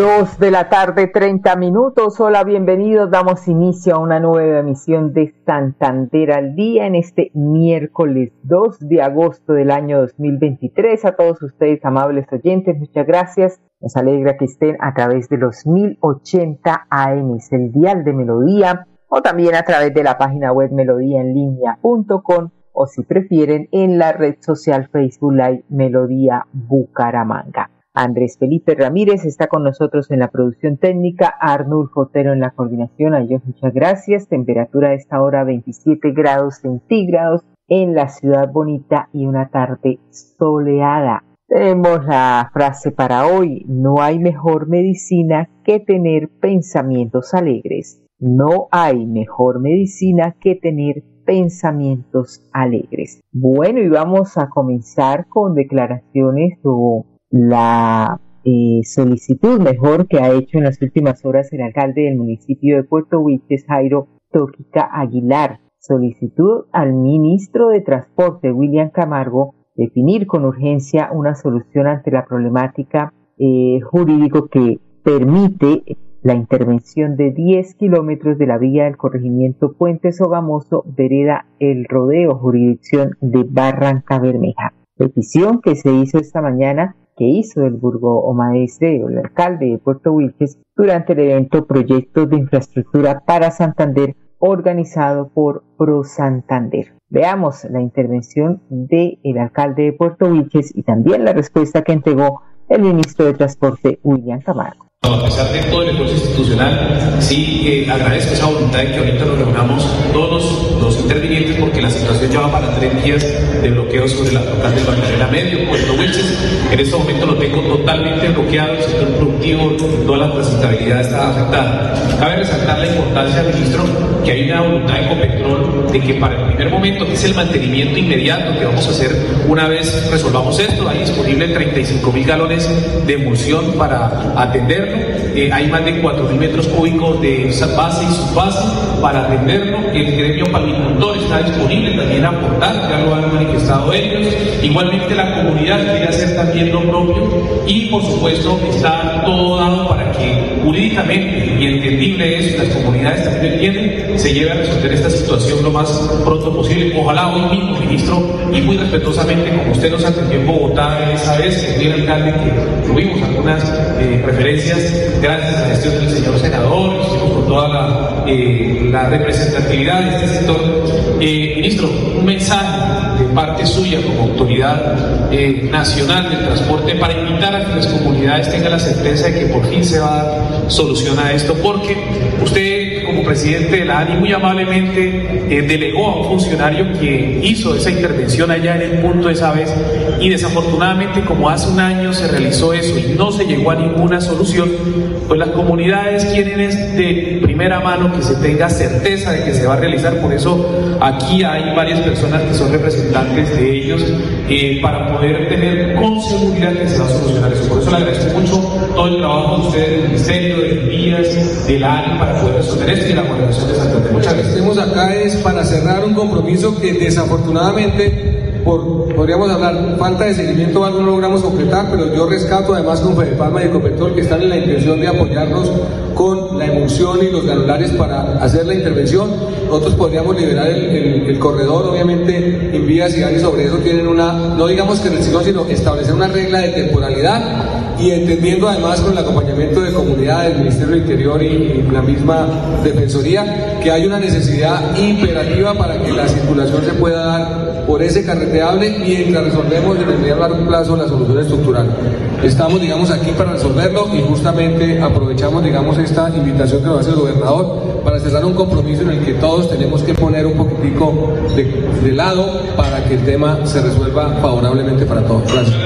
Dos de la tarde, 30 minutos. Hola, bienvenidos. Damos inicio a una nueva emisión de Santander al Día en este miércoles 2 de agosto del año 2023. A todos ustedes, amables oyentes, muchas gracias. Nos alegra que estén a través de los 1080 AM, el dial de Melodía, o también a través de la página web melodíaenlínea.com o si prefieren en la red social Facebook Live Melodía Bucaramanga. Andrés Felipe Ramírez está con nosotros en la producción técnica, Arnulfo Otero en la coordinación. A muchas gracias. Temperatura a esta hora 27 grados centígrados en la ciudad bonita y una tarde soleada. Tenemos la frase para hoy, no hay mejor medicina que tener pensamientos alegres. No hay mejor medicina que tener pensamientos alegres. Bueno, y vamos a comenzar con declaraciones o la eh, solicitud mejor que ha hecho en las últimas horas el alcalde del municipio de Puerto Wilches, Jairo Tóquica Aguilar. Solicitud al ministro de Transporte, William Camargo, definir con urgencia una solución ante la problemática eh, jurídico que permite la intervención de 10 kilómetros de la vía del corregimiento Puente Sogamoso, vereda El Rodeo, jurisdicción de Barranca Bermeja. Petición que se hizo esta mañana que hizo el Burgo o Maestre, el alcalde de Puerto Wilches, durante el evento Proyectos de Infraestructura para Santander organizado por Pro Santander. Veamos la intervención del el alcalde de Puerto Wilches y también la respuesta que entregó el ministro de Transporte, William Camargo. A pesar de todo el esfuerzo institucional, sí eh, agradezco esa voluntad de que ahorita nos reunamos todos los, intervinientes porque la situación ya va para tres días de bloqueo sobre la local del Magdalena Medio, Puerto Wilches. En este momento lo tengo totalmente bloqueado, el sector productivo, toda la transitabilidad está afectada. Cabe resaltar la importancia, ministro, que hay una voluntad de Copetrol de que para el primer momento, que es el mantenimiento inmediato que vamos a hacer una vez resolvamos esto, hay disponible 35 mil galones de emulsión para atender eh, hay más de 4.000 metros cúbicos de base y subbase para atenderlo. El gremio palmicultor está disponible también a aportar, ya lo han manifestado ellos. Igualmente la comunidad quiere hacer también lo propio y por supuesto está todo dado para que jurídicamente y entendible es, las comunidades también entienden, se lleve a resolver esta situación lo más pronto posible. Ojalá hoy mismo, ministro, y muy respetuosamente, como usted nos atendió en Bogotá esa vez, el alcalde, que tuvimos algunas eh, referencias gracias a la gestión del señor senador, con toda la, eh, la, representatividad de este sector. Eh, ministro, un mensaje de parte suya como autoridad nacional del transporte para invitar a que las comunidades tengan la certeza de que por fin se va a dar solución a esto, porque usted como presidente de la ANI muy amablemente delegó a un funcionario que hizo esa intervención allá en el punto esa vez y desafortunadamente como hace un año se realizó eso y no se llegó a ninguna solución, pues las comunidades quieren es de primera mano que se tenga certeza de que se va a realizar. Por eso aquí hay varias personas que son representantes de ellos eh, para poder tener con seguridad que se va a solucionar eso. Por eso le agradezco mucho todo el trabajo de ustedes del Ministerio, de Vías, del ANI para poder resolver esto la de Santander. Estemos acá es para cerrar un compromiso que desafortunadamente podríamos hablar, falta de seguimiento algo no logramos completar, pero yo rescato además con Palma y Ecopetrol que están en la intención de apoyarnos con la emulsión y los granulares para hacer la intervención. Nosotros podríamos liberar el, corredor, obviamente, en vías y áreas sobre eso tienen una, no digamos que restricción, sino establecer una regla de temporalidad y entendiendo además con el acompañamiento de comunidad del Ministerio del Interior y, la misma Defensoría que hay una necesidad imperativa para que la circulación se pueda dar por ese carreteable mientras resolvemos en el medio largo plazo la solución estructural. Estamos, digamos, aquí para resolverlo y justamente aprovechamos, digamos, esta invitación que nos hace el gobernador para cerrar un compromiso en el que todos tenemos que poner un poquitico de, lado para que el tema se resuelva favorablemente para todos. Gracias.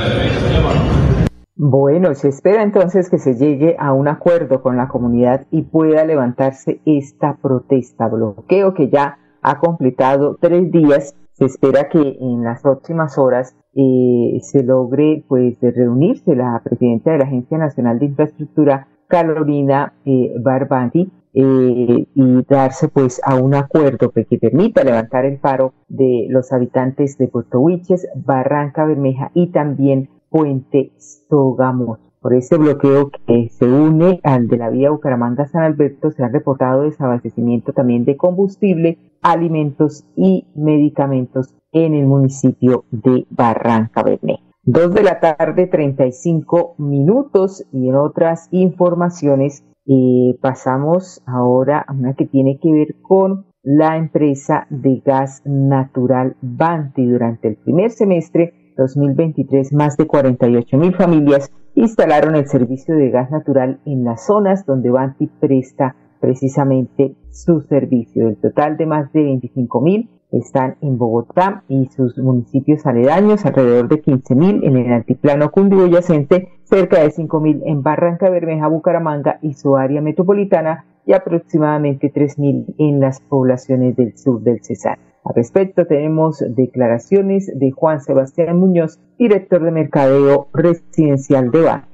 Bueno, se espera entonces que se llegue a un acuerdo con la comunidad y pueda levantarse esta protesta, bloqueo que ya ha completado tres días. Se espera que en las próximas horas eh, se logre pues reunirse la presidenta de la Agencia Nacional de Infraestructura, Carolina eh, Barbanti, eh, y darse pues a un acuerdo que, permita levantar el paro de los habitantes de Puerto Huiches, Barranca Bermeja y también Puente Sogamos. Por este bloqueo que se une al de la vía Bucaramanga-San Alberto se ha reportado desabastecimiento también de combustible, alimentos y medicamentos en el municipio de Barranca Bermeja. Dos de la tarde, 35 minutos y en otras informaciones eh, pasamos ahora a una que tiene que ver con la empresa de gas natural Banti durante el primer semestre 2023, más de 48 mil familias instalaron el servicio de gas natural en las zonas donde Banti presta precisamente su servicio. El total de más de 25 mil están en Bogotá y sus municipios aledaños, alrededor de 15 mil en el altiplano cundiboyacense, cerca de 5 mil en Barranca Bermeja, Bucaramanga y su área metropolitana y aproximadamente 3 mil en las poblaciones del sur del Cesar. Al respecto tenemos declaraciones de Juan Sebastián Muñoz, director de mercadeo residencial de BAN.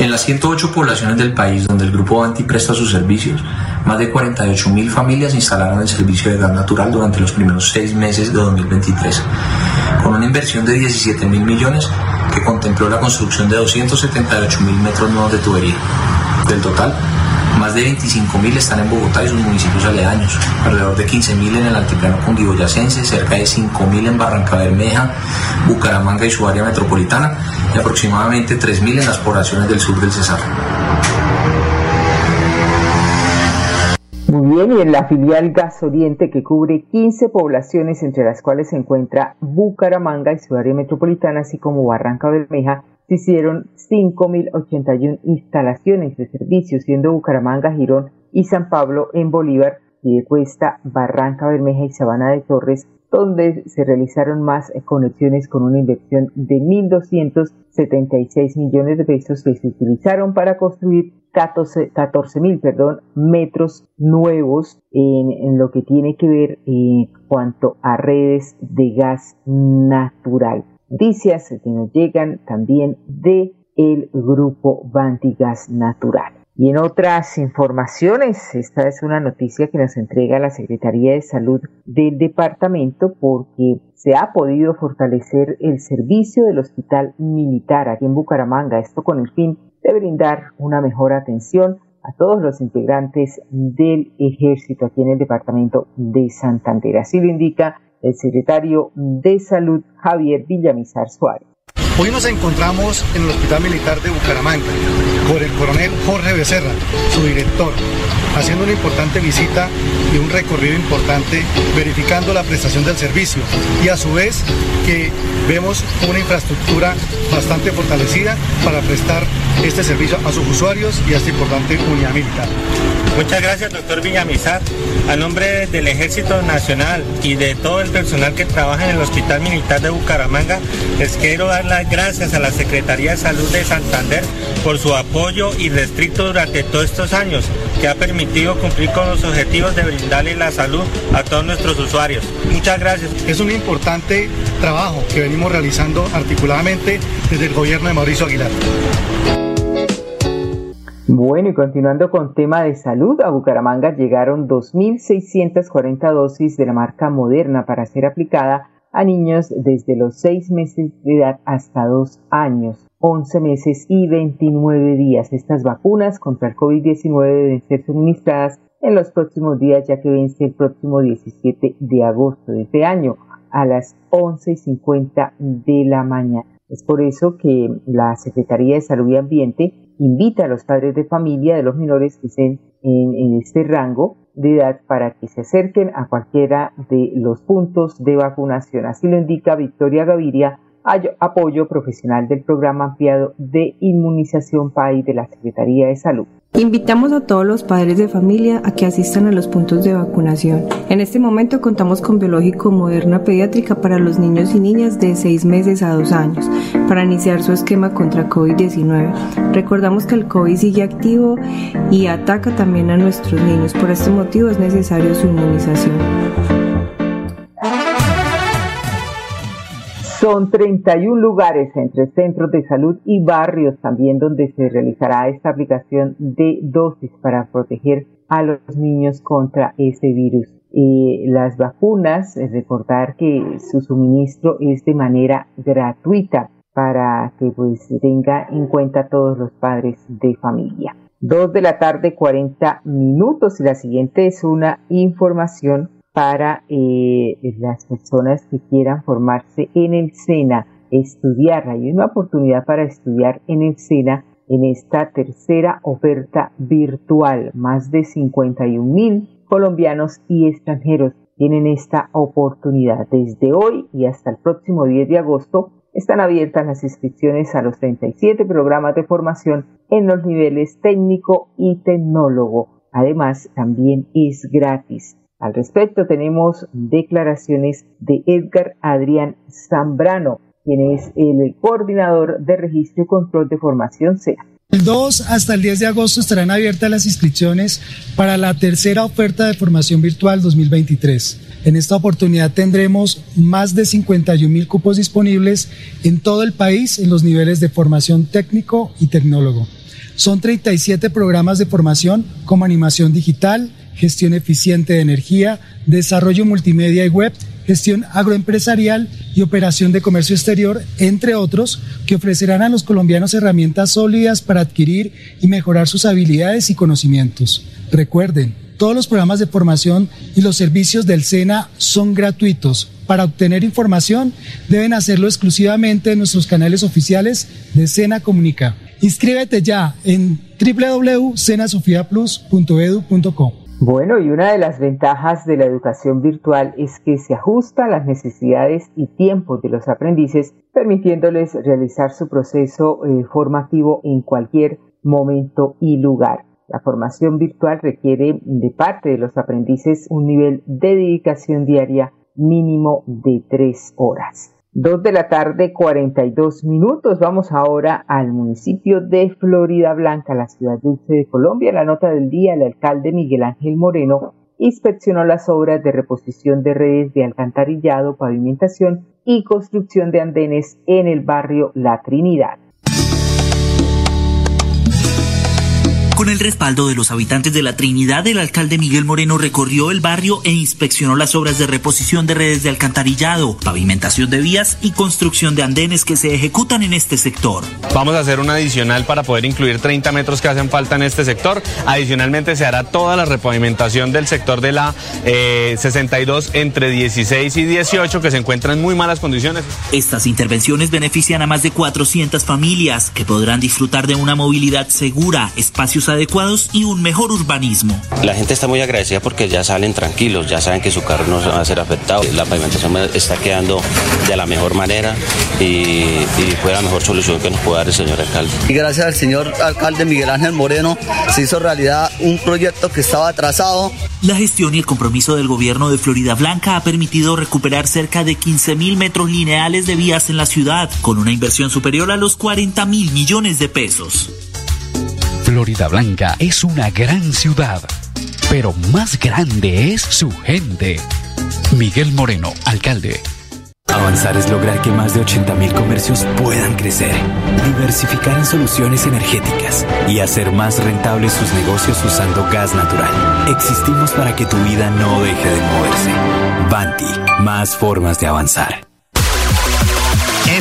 En las 108 poblaciones del país donde el Grupo Banti presta sus servicios, más de 48 mil familias instalaron el servicio de gas natural durante los primeros seis meses de 2023, con una inversión de 17 mil millones que contempló la construcción de 278 mil metros nuevos de tubería. Del total, más de 25.000 están en Bogotá y sus municipios aledaños, alrededor de 15.000 en el altiplano cundiboyacense, cerca de 5.000 en Barranca Bermeja, Bucaramanga y su área metropolitana y aproximadamente 3.000 en las poblaciones del sur del Cesar. Muy bien, y en la filial Gas Oriente que cubre 15 poblaciones entre las cuales se encuentra Bucaramanga y su área metropolitana, así como Barranca Bermeja, se hicieron 5.081 instalaciones de servicio, siendo Bucaramanga, Girón y San Pablo en Bolívar, y de Cuesta, Barranca Bermeja y Sabana de Torres, donde se realizaron más conexiones con una inversión de 1.276 millones de pesos que se utilizaron para construir 14 mil metros nuevos en, lo que tiene que ver en cuanto a redes de gas natural noticias que nos llegan también de el grupo Bantigas Natural. Y en otras informaciones, esta es una noticia que nos entrega la Secretaría de Salud del departamento porque se ha podido fortalecer el servicio del Hospital Militar aquí en Bucaramanga, esto con el fin de brindar una mejor atención a todos los integrantes del ejército aquí en el departamento de Santander. Así lo indica el secretario de Salud Javier Villamizar Suárez. Hoy nos encontramos en el Hospital Militar de Bucaramanga con el coronel Jorge Becerra, su director, haciendo una importante visita y un recorrido importante verificando la prestación del servicio y a su vez que vemos una infraestructura bastante fortalecida para prestar este servicio a sus usuarios y a esta importante unidad militar. Muchas gracias, doctor Villamizar. A nombre del Ejército Nacional y de todo el personal que trabaja en el Hospital Militar de Bucaramanga, les quiero dar las gracias a la Secretaría de Salud de Santander por su apoyo y restricto durante todos estos años, que ha permitido cumplir con los objetivos de brindarle la salud a todos nuestros usuarios. Muchas gracias. Es un importante trabajo que venimos realizando articuladamente desde el gobierno de Mauricio Aguilar. Bueno, y continuando con tema de salud, a Bucaramanga llegaron 2.640 dosis de la marca Moderna para ser aplicada a niños desde los 6 meses de edad hasta 2 años, 11 meses y 29 días. Estas vacunas contra el COVID-19 deben ser suministradas en los próximos días, ya que vence el próximo 17 de agosto de este año a las 11.50 de la mañana. Es por eso que la Secretaría de Salud y Ambiente invita a los padres de familia de los menores que estén en, este rango de edad para que se acerquen a cualquiera de los puntos de vacunación. Así lo indica Victoria Gaviria, apoyo profesional del programa ampliado de inmunización PAI de la Secretaría de Salud. Invitamos a todos los padres de familia a que asistan a los puntos de vacunación. En este momento contamos con biológico moderna pediátrica para los niños y niñas de 6 meses a 2 años para iniciar su esquema contra COVID-19. Recordamos que el COVID sigue activo y ataca también a nuestros niños. Por este motivo es necesario su inmunización. Son 31 lugares entre centros de salud y barrios también donde se realizará esta aplicación de dosis para proteger a los niños contra ese virus. Las vacunas, recordar que su suministro es de manera gratuita para que pues tenga en cuenta todos los padres de familia. Dos de la tarde, 40 minutos y la siguiente es una información para eh, las personas que quieran formarse en el SENA, estudiar. Hay una oportunidad para estudiar en el SENA en esta tercera oferta virtual. Más de 51 mil colombianos y extranjeros tienen esta oportunidad. Desde hoy y hasta el próximo 10 de agosto están abiertas las inscripciones a los 37 programas de formación en los niveles técnico y tecnólogo. Además, también es gratis. Al respecto tenemos declaraciones de Edgar Adrián Zambrano, quien es el coordinador de registro y control de formación SEA. El 2 hasta el 10 de agosto estarán abiertas las inscripciones para la tercera oferta de formación virtual 2023. En esta oportunidad tendremos más de 51 mil cupos disponibles en todo el país en los niveles de formación técnico y tecnólogo. Son 37 programas de formación como animación digital, gestión eficiente de energía, desarrollo multimedia y web, gestión agroempresarial y operación de comercio exterior, entre otros, que ofrecerán a los colombianos herramientas sólidas para adquirir y mejorar sus habilidades y conocimientos. Recuerden, todos los programas de formación y los servicios del SENA son gratuitos. Para obtener información deben hacerlo exclusivamente en nuestros canales oficiales de SENA Comunica. Inscríbete ya en www.senasofiaplus.edu.co. Bueno, y una de las ventajas de la educación virtual es que se ajusta a las necesidades y tiempos de los aprendices, permitiéndoles realizar su proceso eh, formativo en cualquier momento y lugar. La formación virtual requiere de parte de los aprendices un nivel de dedicación diaria mínimo de tres horas. Dos de la tarde, 42 minutos. Vamos ahora al municipio de Florida Blanca, la ciudad dulce de Colombia. La nota del día, el alcalde Miguel Ángel Moreno inspeccionó las obras de reposición de redes de alcantarillado, pavimentación y construcción de andenes en el barrio La Trinidad. El respaldo de los habitantes de la Trinidad, el alcalde Miguel Moreno recorrió el barrio e inspeccionó las obras de reposición de redes de alcantarillado, pavimentación de vías y construcción de andenes que se ejecutan en este sector. Vamos a hacer un adicional para poder incluir 30 metros que hacen falta en este sector. Adicionalmente se hará toda la repavimentación del sector de la 62 eh, entre 16 y 18 que se encuentra en muy malas condiciones. Estas intervenciones benefician a más de 400 familias que podrán disfrutar de una movilidad segura, espacios adecuados y un mejor urbanismo. La gente está muy agradecida porque ya salen tranquilos, ya saben que su carro no va a ser afectado. La pavimentación está quedando de la mejor manera y, fue la mejor solución que nos puede dar el señor alcalde. Y gracias al señor alcalde Miguel Ángel Moreno se hizo realidad un proyecto que estaba atrasado. La gestión y el compromiso del gobierno de Florida Blanca ha permitido recuperar cerca de 15 mil metros lineales de vías en la ciudad, con una inversión superior a los 40 mil millones de pesos. Florida Blanca es una gran ciudad, pero más grande es su gente. Miguel Moreno, alcalde. Avanzar es lograr que más de 80.000 comercios puedan crecer, diversificar en soluciones energéticas y hacer más rentables sus negocios usando gas natural. Existimos para que tu vida no deje de moverse. Banti, más formas de avanzar.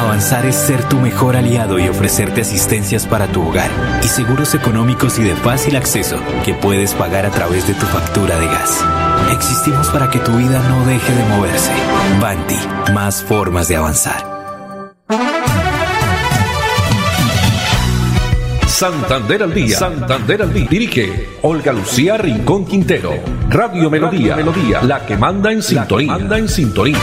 Avanzar es ser tu mejor aliado y ofrecerte asistencias para tu hogar y seguros económicos y de fácil acceso que puedes pagar a través de tu factura de gas. Existimos para que tu vida no deje de moverse. Banti, más formas de avanzar. Santander al día. Santander al día. Dirige Olga Lucía Rincón Quintero. Radio Melodía. Melodía. La que manda en sintonía. Manda en sintonía.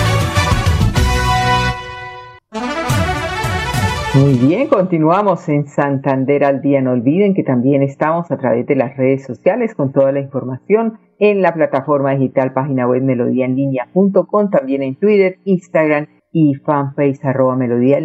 Muy bien, continuamos en Santander al día. No olviden que también estamos a través de las redes sociales con toda la información en la plataforma digital página web melodíaenlínea.com, también en Twitter, Instagram y fanpage arroba melodía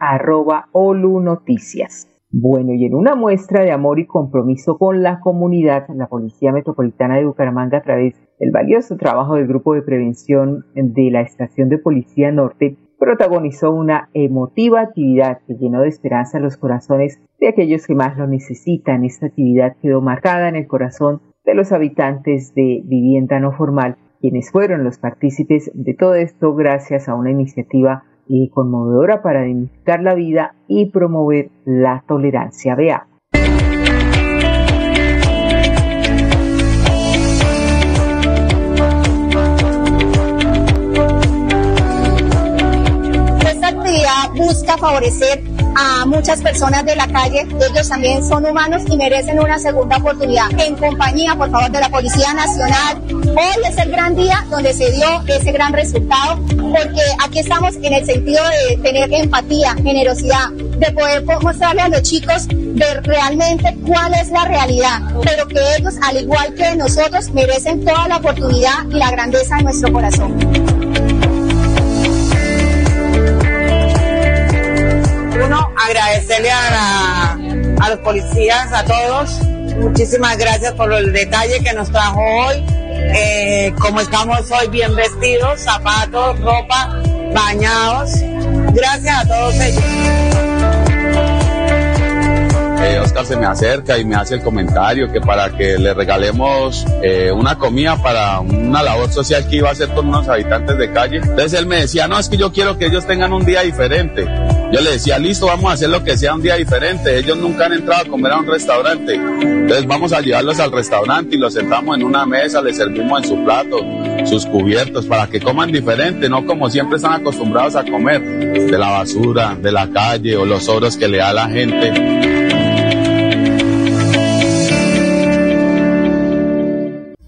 arroba olu noticias. Bueno, y en una muestra de amor y compromiso con la comunidad, la Policía Metropolitana de Bucaramanga, a través del valioso trabajo del Grupo de Prevención de la Estación de Policía Norte, protagonizó una emotiva actividad que llenó de esperanza los corazones de aquellos que más lo necesitan. Esta actividad quedó marcada en el corazón de los habitantes de vivienda no formal, quienes fueron los partícipes de todo esto gracias a una iniciativa eh, conmovedora para dignificar la vida y promover la tolerancia. Vea. Busca favorecer a muchas personas de la calle. Ellos también son humanos y merecen una segunda oportunidad. En compañía, por favor, de la Policía Nacional. Hoy es el gran día donde se dio ese gran resultado, porque aquí estamos en el sentido de tener empatía, generosidad, de poder mostrarle a los chicos de realmente cuál es la realidad, pero que ellos, al igual que nosotros, merecen toda la oportunidad y la grandeza de nuestro corazón. Uno, agradecerle a, los policías, a todos. Muchísimas gracias por el detalle que nos trajo hoy. Eh, como estamos hoy bien vestidos, zapatos, ropa, bañados. Gracias a todos ellos. Eh, Oscar se me acerca y me hace el comentario que para que le regalemos eh, una comida para una labor social que iba a hacer con unos habitantes de calle. Entonces él me decía, no, es que yo quiero que ellos tengan un día diferente. Yo le decía, listo, vamos a hacer lo que sea un día diferente. Ellos nunca han entrado a comer a un restaurante. Entonces vamos a llevarlos al restaurante y los sentamos en una mesa, les servimos en su plato, sus cubiertos, para que coman diferente, no como siempre están acostumbrados a comer, de la basura, de la calle o los oros que le da la gente.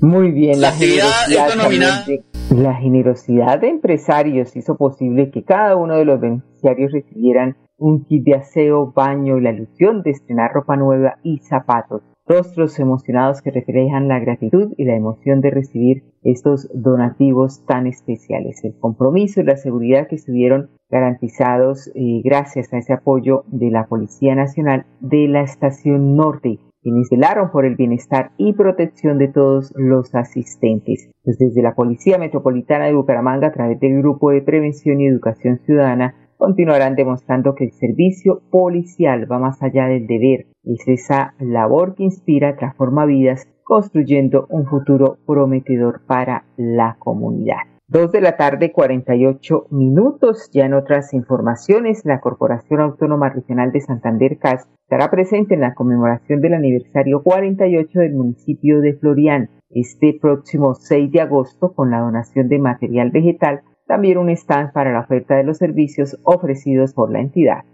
Muy bien, la, generosidad, la generosidad de empresarios hizo posible que cada uno de los beneficiarios recibieran un kit de aseo, baño y la ilusión de estrenar ropa nueva y zapatos. Rostros emocionados que reflejan la gratitud y la emoción de recibir estos donativos tan especiales. El compromiso y la seguridad que estuvieron garantizados eh, gracias a ese apoyo de la Policía Nacional de la Estación Norte quienes velaron por el bienestar y protección de todos los asistentes. Pues desde la Policía Metropolitana de Bucaramanga, a través del Grupo de Prevención y Educación Ciudadana, continuarán demostrando que el servicio policial va más allá del deber. Es esa labor que inspira, transforma vidas, construyendo un futuro prometedor para la comunidad. Dos de la tarde, 48 minutos. Ya en otras informaciones, la Corporación Autónoma Regional de Santander CAS estará presente en la conmemoración del aniversario 48 del municipio de Florian este próximo 6 de agosto con la donación de material vegetal, también un stand para la oferta de los servicios ofrecidos por la entidad.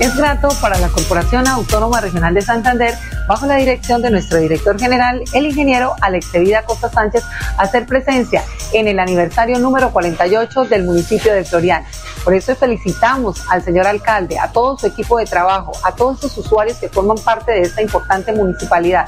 Es grato para la Corporación Autónoma Regional de Santander, bajo la dirección de nuestro director general, el ingeniero Alex Vida Costa Sánchez, hacer presencia en el aniversario número 48 del municipio de Floriana. Por eso felicitamos al señor alcalde, a todo su equipo de trabajo, a todos sus usuarios que forman parte de esta importante municipalidad.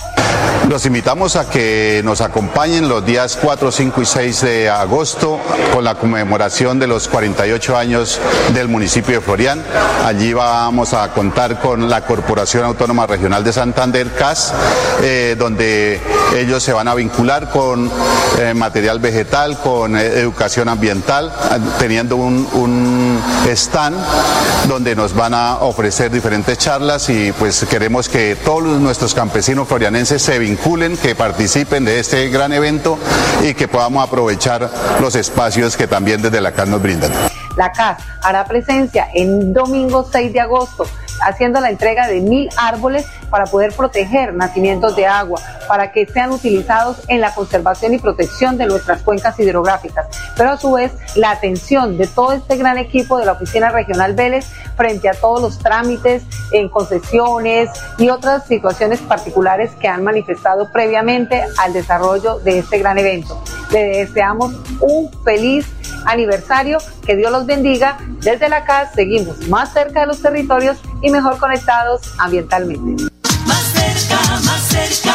Los invitamos a que nos acompañen los días 4, 5 y 6 de agosto con la conmemoración de los 48 años del municipio de Florian. Allí vamos a contar con la Corporación Autónoma Regional de Santander, CAS, eh, donde ellos se van a vincular con eh, material vegetal, con eh, educación ambiental, teniendo un, un stand donde nos van a ofrecer diferentes charlas y pues queremos que todos nuestros campesinos florianenses se vinculen, que participen de este gran evento y que podamos aprovechar los espacios que también desde la CAS nos brindan. La CAS hará presencia en domingo 6 de agosto haciendo la entrega de mil árboles para poder proteger nacimientos de agua, para que sean utilizados en la conservación y protección de nuestras cuencas hidrográficas. Pero a su vez, la atención de todo este gran equipo de la Oficina Regional Vélez frente a todos los trámites en concesiones y otras situaciones particulares que han manifestado previamente al desarrollo de este gran evento. Le deseamos un feliz aniversario, que Dios los bendiga. Desde la casa seguimos más cerca de los territorios y mejor conectados ambientalmente. Más cerca, más cerca,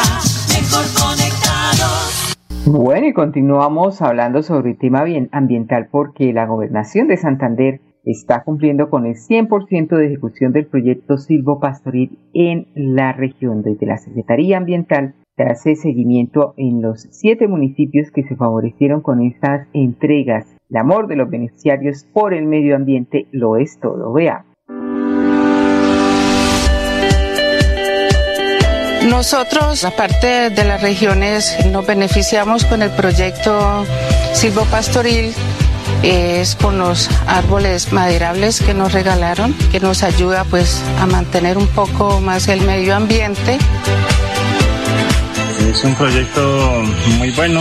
mejor conectados. Bueno, y continuamos hablando sobre el tema ambiental porque la gobernación de Santander está cumpliendo con el 100% de ejecución del proyecto Silvo Pastoril en la región. Desde la Secretaría Ambiental se hace seguimiento en los siete municipios que se favorecieron con estas entregas. El amor de los beneficiarios por el medio ambiente lo es todo. Veamos. Nosotros, aparte de las regiones, nos beneficiamos con el proyecto Silvo Pastoril es con los árboles maderables que nos regalaron, que nos ayuda pues a mantener un poco más el medio ambiente. Es un proyecto muy bueno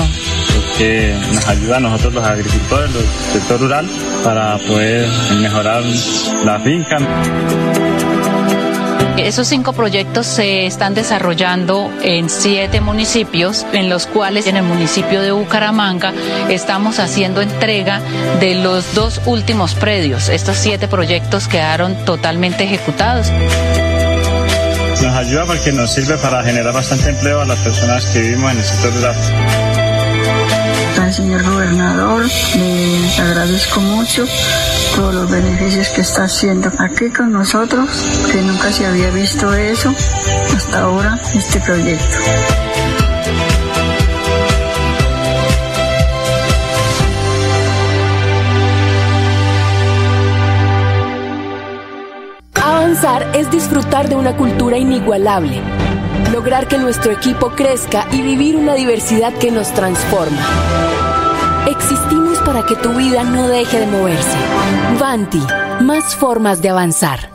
que nos ayuda a nosotros los agricultores, del sector rural, para poder mejorar la finca. Esos cinco proyectos se están desarrollando en siete municipios, en los cuales en el municipio de Bucaramanga estamos haciendo entrega de los dos últimos predios. Estos siete proyectos quedaron totalmente ejecutados. Nos ayuda porque nos sirve para generar bastante empleo a las personas que vivimos en el sector rural al señor gobernador, le agradezco mucho todos los beneficios que está haciendo aquí con nosotros, que nunca se había visto eso hasta ahora, este proyecto. Avanzar es disfrutar de una cultura inigualable, lograr que nuestro equipo crezca y vivir una diversidad que nos transforma. Para que tu vida no deje de moverse. Vanti, más formas de avanzar.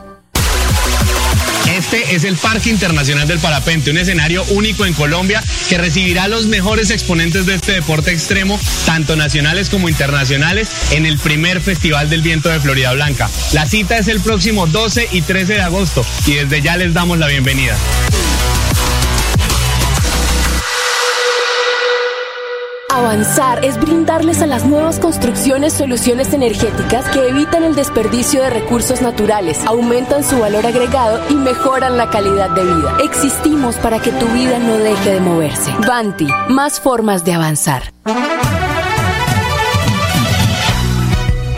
Este es el Parque Internacional del Parapente, un escenario único en Colombia que recibirá a los mejores exponentes de este deporte extremo, tanto nacionales como internacionales, en el primer Festival del Viento de Florida Blanca. La cita es el próximo 12 y 13 de agosto y desde ya les damos la bienvenida. Avanzar es brindarles a las nuevas construcciones soluciones energéticas que evitan el desperdicio de recursos naturales, aumentan su valor agregado y mejoran la calidad de vida. Existimos para que tu vida no deje de moverse. Banti, más formas de avanzar.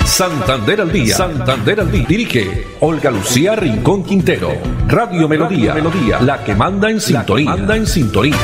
Santander al día. Santander al día. Dirige Olga Lucía Rincón Quintero. Radio Melodía. Melodía. La que manda en sintonía. Manda en sintonía.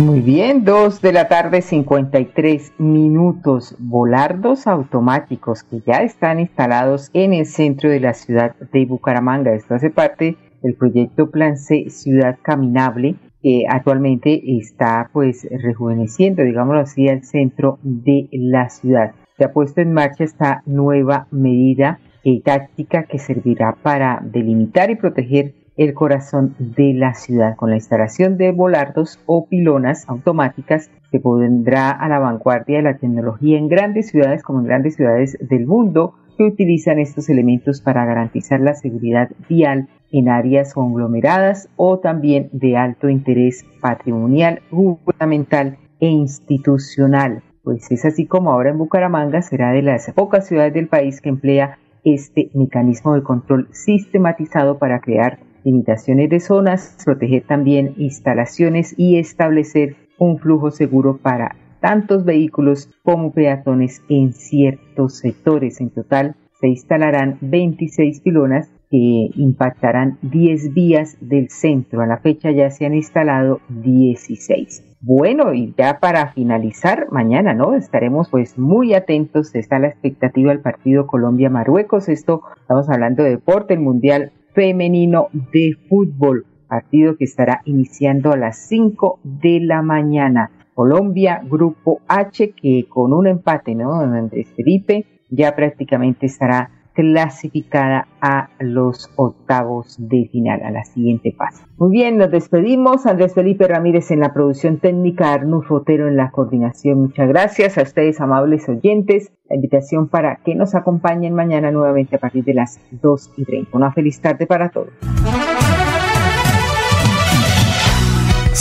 Muy bien, dos de la tarde, 53 minutos. Volardos automáticos que ya están instalados en el centro de la ciudad de Bucaramanga. Esto hace parte del proyecto Plan C Ciudad Caminable que actualmente está pues rejuveneciendo, digámoslo así, el centro de la ciudad. Se ha puesto en marcha esta nueva medida eh, táctica que servirá para delimitar y proteger el corazón de la ciudad. Con la instalación de volardos o pilonas automáticas se pondrá a la vanguardia de la tecnología en grandes ciudades como en grandes ciudades del mundo que utilizan estos elementos para garantizar la seguridad vial en áreas conglomeradas o también de alto interés patrimonial, gubernamental e institucional. Pues es así como ahora en Bucaramanga será de las pocas ciudades del país que emplea este mecanismo de control sistematizado para crear limitaciones de zonas, proteger también instalaciones y establecer un flujo seguro para tantos vehículos como peatones en ciertos sectores. En total se instalarán 26 pilonas que impactarán 10 vías del centro. A la fecha ya se han instalado 16. Bueno, y ya para finalizar, mañana, ¿no? Estaremos pues muy atentos. Está la expectativa del partido Colombia-Marruecos. Esto, estamos hablando de deporte, el Mundial femenino de fútbol, partido que estará iniciando a las 5 de la mañana. Colombia, grupo H, que con un empate, ¿no? Andrés Felipe ya prácticamente estará clasificada a los octavos de final, a la siguiente fase. Muy bien, nos despedimos. Andrés Felipe Ramírez en la producción técnica, Arnulfo Otero en la coordinación. Muchas gracias a ustedes, amables oyentes. La invitación para que nos acompañen mañana nuevamente a partir de las 2 y 30. Una feliz tarde para todos.